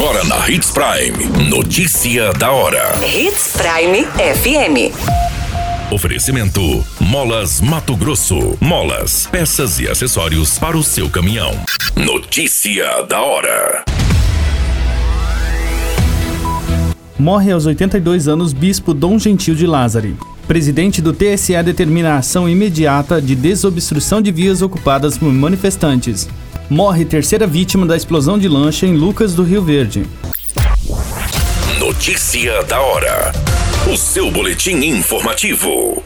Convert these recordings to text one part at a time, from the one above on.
Agora na Hits Prime. Notícia da hora. Hits Prime FM. Oferecimento: Molas Mato Grosso. Molas, peças e acessórios para o seu caminhão. Notícia da hora. Morre aos 82 anos Bispo Dom Gentil de Lázari. Presidente do TSE determina a ação imediata de desobstrução de vias ocupadas por manifestantes. Morre terceira vítima da explosão de lancha em Lucas do Rio Verde. Notícia da hora. O seu boletim informativo.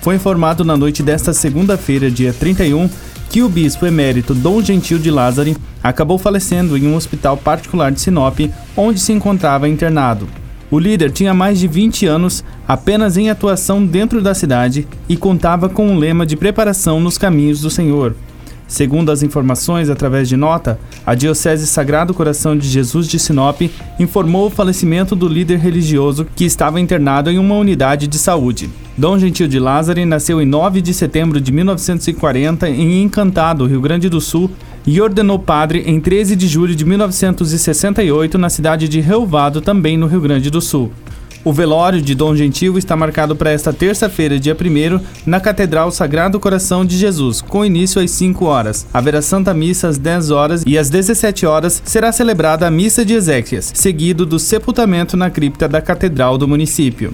Foi informado na noite desta segunda-feira, dia 31, que o bispo emérito Dom Gentil de Lázari acabou falecendo em um hospital particular de Sinop, onde se encontrava internado. O líder tinha mais de 20 anos apenas em atuação dentro da cidade e contava com um lema de preparação nos caminhos do Senhor. Segundo as informações através de nota, a Diocese Sagrado Coração de Jesus de Sinop informou o falecimento do líder religioso que estava internado em uma unidade de saúde. Dom Gentil de Lázaro nasceu em 9 de setembro de 1940 em Encantado, Rio Grande do Sul, e ordenou padre em 13 de julho de 1968 na cidade de Relvado, também no Rio Grande do Sul. O velório de Dom Gentil está marcado para esta terça-feira, dia 1 na Catedral Sagrado Coração de Jesus, com início às 5 horas. Haverá Santa Missa às 10 horas e às 17 horas será celebrada a Missa de Ezequias, seguido do sepultamento na cripta da Catedral do município.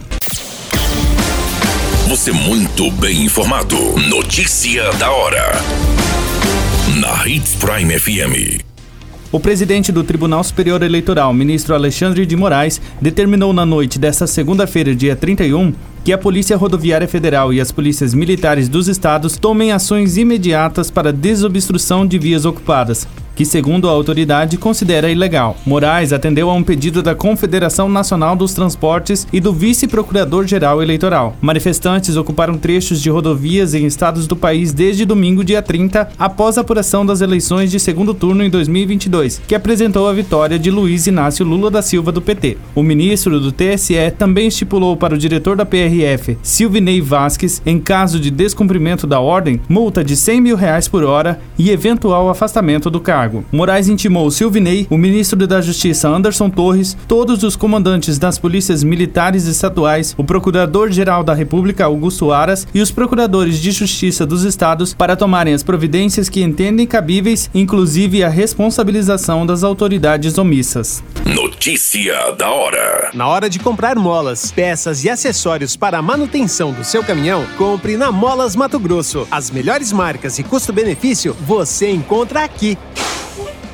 Você muito bem informado. Notícia da hora. Hits Prime FM. O presidente do Tribunal Superior Eleitoral, ministro Alexandre de Moraes, determinou na noite desta segunda-feira, dia 31, que a Polícia Rodoviária Federal e as polícias militares dos estados tomem ações imediatas para desobstrução de vias ocupadas, que, segundo a autoridade, considera ilegal. Moraes atendeu a um pedido da Confederação Nacional dos Transportes e do Vice-Procurador-Geral Eleitoral. Manifestantes ocuparam trechos de rodovias em estados do país desde domingo, dia 30, após a apuração das eleições de segundo turno em 2022, que apresentou a vitória de Luiz Inácio Lula da Silva do PT. O ministro do TSE também estipulou para o diretor da PRF, Silvinei Vasques, em caso de descumprimento da ordem, multa de 100 mil reais por hora e eventual afastamento do cargo cargo. Moraes intimou Silvinei, o ministro da Justiça Anderson Torres, todos os comandantes das polícias militares estaduais, o procurador-geral da República Augusto Aras e os procuradores de justiça dos estados para tomarem as providências que entendem cabíveis, inclusive a responsabilização das autoridades omissas. Notícia da hora. Na hora de comprar molas, peças e acessórios para a manutenção do seu caminhão, compre na Molas Mato Grosso. As melhores marcas e custo-benefício você encontra aqui.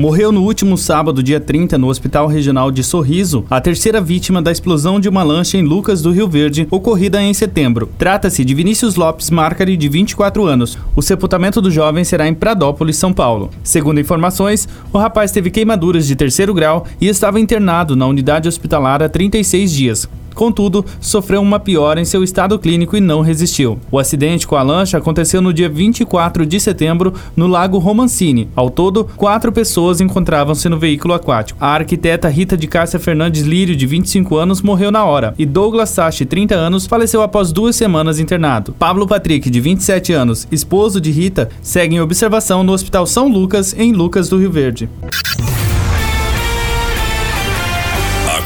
Morreu no último sábado, dia 30, no Hospital Regional de Sorriso, a terceira vítima da explosão de uma lancha em Lucas do Rio Verde, ocorrida em setembro. Trata-se de Vinícius Lopes Marcari, de 24 anos. O sepultamento do jovem será em Pradópolis, São Paulo. Segundo informações, o rapaz teve queimaduras de terceiro grau e estava internado na unidade hospitalar há 36 dias. Contudo, sofreu uma piora em seu estado clínico e não resistiu. O acidente com a lancha aconteceu no dia 24 de setembro no Lago Romancini. Ao todo, quatro pessoas encontravam-se no veículo aquático. A arquiteta Rita de Cássia Fernandes Lírio, de 25 anos, morreu na hora, e Douglas Sachi, 30 anos, faleceu após duas semanas internado. Pablo Patrick, de 27 anos, esposo de Rita, segue em observação no Hospital São Lucas, em Lucas do Rio Verde.